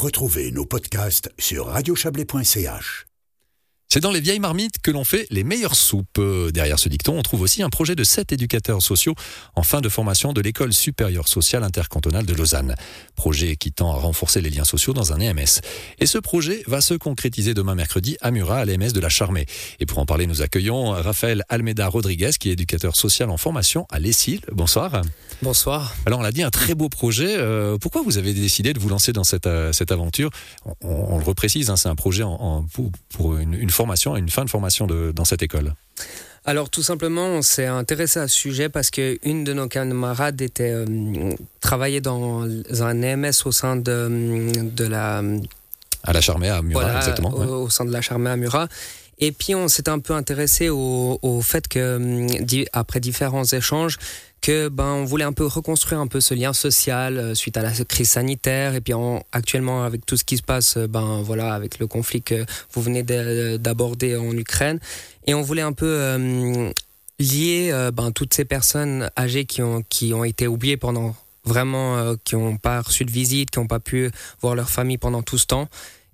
Retrouvez nos podcasts sur radiochablais.ch. C'est dans les vieilles marmites que l'on fait les meilleures soupes. Euh, Derrière ce dicton, on trouve aussi un projet de sept éducateurs sociaux en fin de formation de l'école supérieure sociale intercantonale de Lausanne. Projet qui tend à renforcer les liens sociaux dans un EMS. Et ce projet va se concrétiser demain mercredi à Murat, à l'EMS de la Charmée. Et pour en parler, nous accueillons Raphaël Almeida Rodriguez, qui est éducateur social en formation à l'ESIL. Bonsoir. Bonsoir. Alors, on l'a dit, un très beau projet. Euh, pourquoi vous avez décidé de vous lancer dans cette, euh, cette aventure? On, on le reprécise, hein, c'est un projet en, en, pour, pour une, une formation, une fin de formation de, dans cette école Alors tout simplement, on s'est intéressé à ce sujet parce que une de nos camarades était euh, travaillait dans un EMS au sein de, de la à la Charmée à Murat voilà, exactement. Au, ouais. au sein de la Charmée à Murat. Et puis on s'est un peu intéressé au, au fait que di- après différents échanges que ben on voulait un peu reconstruire un peu ce lien social euh, suite à la crise sanitaire. Et puis en, actuellement avec tout ce qui se passe euh, ben voilà avec le conflit que vous venez de- d'aborder en Ukraine. Et on voulait un peu euh, lier euh, ben toutes ces personnes âgées qui ont qui ont été oubliées pendant vraiment euh, qui n'ont pas reçu de visite qui n'ont pas pu voir leur famille pendant tout ce temps.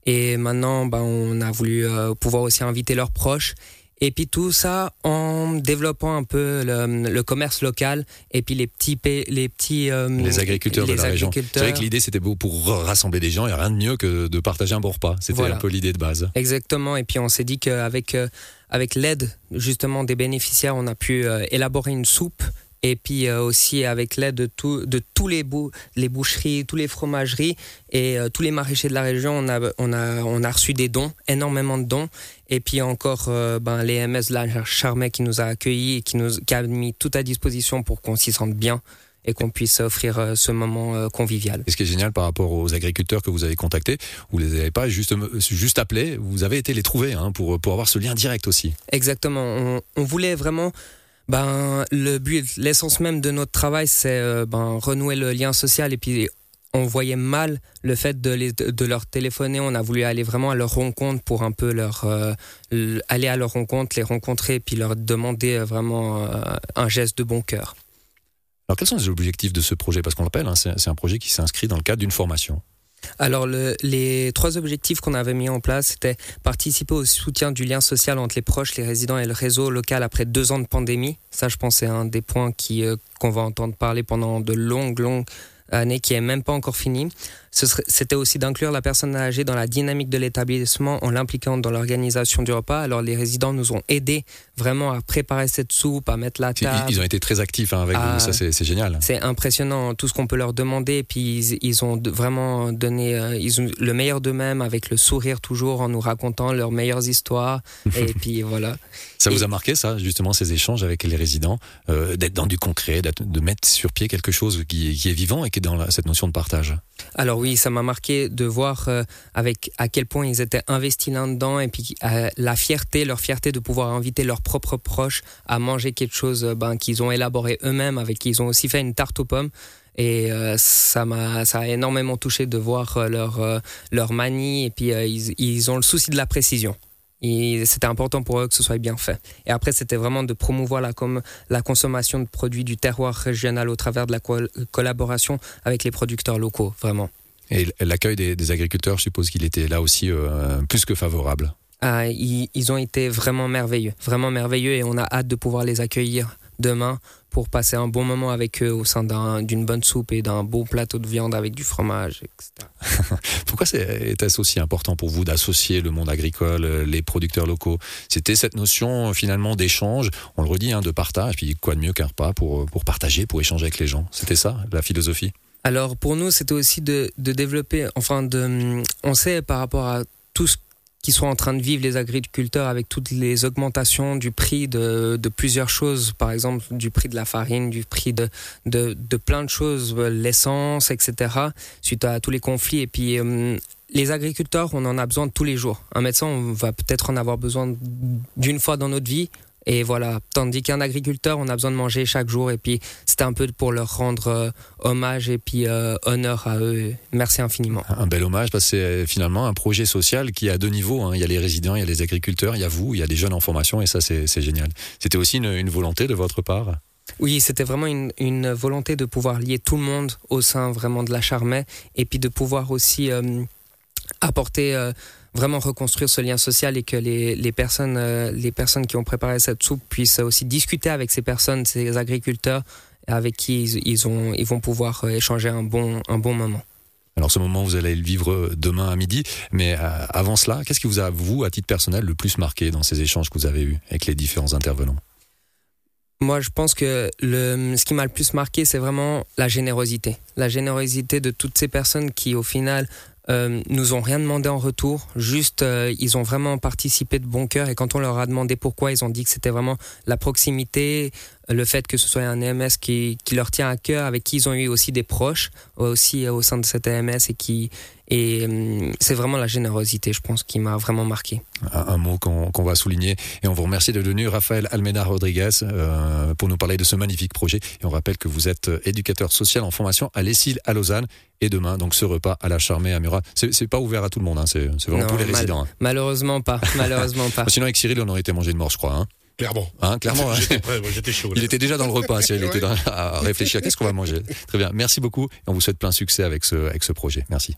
Et maintenant ben on a voulu euh, pouvoir aussi inviter leurs proches et puis tout ça en développant un peu le, le commerce local et puis les petits les petits euh, Les agriculteurs les de la région. C'est vrai que l'idée c'était beau pour rassembler des gens et rien de mieux que de partager un bon repas. C'était Voilà. un peu l'idée de base. Exactement. Et puis on s'est dit qu'avec euh, avec l'aide justement des bénéficiaires, on a pu euh, élaborer une soupe. Et puis euh, aussi avec l'aide de, tout, de tous les, bou les boucheries, tous les fromageries et euh, tous les maraîchers de la région, on a, on, a, on a reçu des dons, énormément de dons. Et puis encore euh, ben, les MS de la Charmée qui nous a accueillis et qui, nous, qui a mis tout à disposition pour qu'on s'y sente bien et qu'on puisse offrir ce moment convivial. Et ce qui est génial par rapport aux agriculteurs que vous avez contactés, vous les avez pas juste, juste appelés, vous avez été les trouver hein, pour, pour avoir ce lien direct aussi. Exactement. On, on voulait vraiment. Ben, le but, l'essence même de notre travail, c'est euh, ben, renouer le lien social. Et puis, on voyait mal le fait de, les, de leur téléphoner. On a voulu aller vraiment à leur rencontre pour un peu leur euh, aller à leur rencontre, les rencontrer, puis leur demander euh, vraiment un geste de bon cœur. Alors quels sont les objectifs de ce projet? Parce qu'on l'appelle, hein, c'est un projet qui s'inscrit dans le cadre d'une formation. Alors, le, les trois objectifs qu'on avait mis en place, c'était participer au soutien du lien social entre les proches, les résidents et le réseau local après deux ans de pandémie. Ça, je pense, c'est un des points qui, euh, qu'on va entendre parler pendant de longues, longues années, qui est même pas encore fini. C'était aussi d'inclure la personne âgée dans la dynamique de l'établissement en l'impliquant dans l'organisation du repas. Alors, les résidents nous ont aidés vraiment à préparer cette soupe, à mettre la table. ils ont été très actifs hein, avec Ah, vous, ça c'est génial. C'est impressionnant tout ce qu'on peut leur demander. Et puis ils, ils ont vraiment donné euh, ils ont le meilleur d'eux-mêmes avec le sourire toujours en nous racontant leurs meilleures histoires. et puis voilà. Ça vous a marqué ça, justement, ces échanges avec les résidents, euh, d'être dans du concret, de mettre sur pied quelque chose qui, qui est vivant et qui est dans la- cette notion de partage? Alors oui, ça m'a marqué de voir euh, à quel point ils étaient investis là-dedans et puis euh, la fierté, leur fierté de pouvoir inviter leurs propres proches à manger quelque chose euh, ben, qu'ils ont élaboré eux-mêmes. Avec ils ont aussi fait une tarte aux pommes. Et ça m'a ça a énormément touché de voir leur leur manie et puis ils, ont le souci de la précision. C'était important pour eux que ce soit bien fait. Et après, c'était vraiment de promouvoir la, consommation de produits du terroir régional au travers de la col- collaboration avec les producteurs locaux, vraiment. Et l'accueil des, des agriculteurs, je suppose qu'il était là aussi euh, plus que favorable. Ah, ils, ils ont été vraiment merveilleux, vraiment merveilleux, et on a hâte de pouvoir les accueillir demain pour passer un bon moment avec eux au sein d'un- d'une bonne soupe et d'un beau plateau de viande avec du fromage, etc. Pourquoi était-ce aussi important pour vous d'associer le monde agricole, euh, les producteurs locaux? C'était cette notion euh, finalement d'échange, on le redit, hein, de partage, puis quoi de mieux qu'un repas pour, pour partager, pour échanger avec les gens C'était ça, la philosophie? Alors pour nous, c'était aussi de, de développer, enfin, de, on sait par rapport à tout ce qui sont en train de vivre les agriculteurs avec toutes les augmentations du prix de, de plusieurs choses, par exemple du prix de la farine, du prix de, de, de plein de choses, euh, l'essence, etc., suite à tous les conflits. Et puis euh, les agriculteurs, on en a besoin tous les jours. Un médecin, on va peut-être en avoir besoin d'une fois dans notre vie. Et voilà, tandis qu'un agriculteur, on a besoin de manger chaque jour. Et puis, c'était un peu pour leur rendre euh, hommage et puis euh, honneur à eux. Merci infiniment. Un bel hommage parce que c'est finalement un projet social qui à deux niveaux. hein. Il y a les résidents, il y a les agriculteurs, il y a vous, il y a des jeunes en formation et ça c'est c'est génial. C'était aussi une, une volonté de votre part? Oui, c'était vraiment une, une volonté de pouvoir lier tout le monde au sein vraiment de la Charmée et puis de pouvoir aussi euh, apporter vraiment reconstruire ce lien social et que les, les personnes, les personnes qui ont préparé cette soupe puissent aussi discuter avec ces personnes, ces agriculteurs avec qui ils, ils, ont, ils vont pouvoir échanger un bon, un bon moment. Alors ce moment, vous allez le vivre demain à midi, mais avant cela, qu'est-ce qui vous a, vous, à titre personnel, le plus marqué dans ces échanges que vous avez eus avec les différents intervenants? Moi, je pense que le, ce qui m'a le plus marqué, c'est vraiment la générosité. La générosité de toutes ces personnes qui, au final, euh, nous ont rien demandé en retour, juste euh, ils ont vraiment participé de bon cœur. Et quand on leur a demandé pourquoi, ils ont dit que c'était vraiment la proximité, le fait que ce soit un EMS qui, qui leur tient à cœur, avec qui ils ont eu aussi des proches aussi au sein de cet EMS et qui et euh, c'est vraiment la générosité, je pense, qui m'a vraiment marqué. Un, mot qu'on va souligner. Et on vous remercie de venir, Raphaël Almena Rodriguez, euh, pour nous parler de ce magnifique projet. Et on rappelle que vous êtes éducateur social en formation à l'ESIL à Lausanne. Et demain, donc ce repas à la Charmée à Murat. C'est pas ouvert à tout le monde, hein, c'est vraiment pour les résidents. Hein. Malheureusement pas, malheureusement pas. Sinon, avec Cyril, on aurait été mangé de mort, je crois. Hein. Clairement. Hein, clairement. J'étais chaud. Il était déjà dans le repas. Il était dans, à réfléchir. Qu'est-ce qu'on va manger? Très bien. Merci beaucoup. Et on vous souhaite plein succès avec ce, avec ce projet. Merci.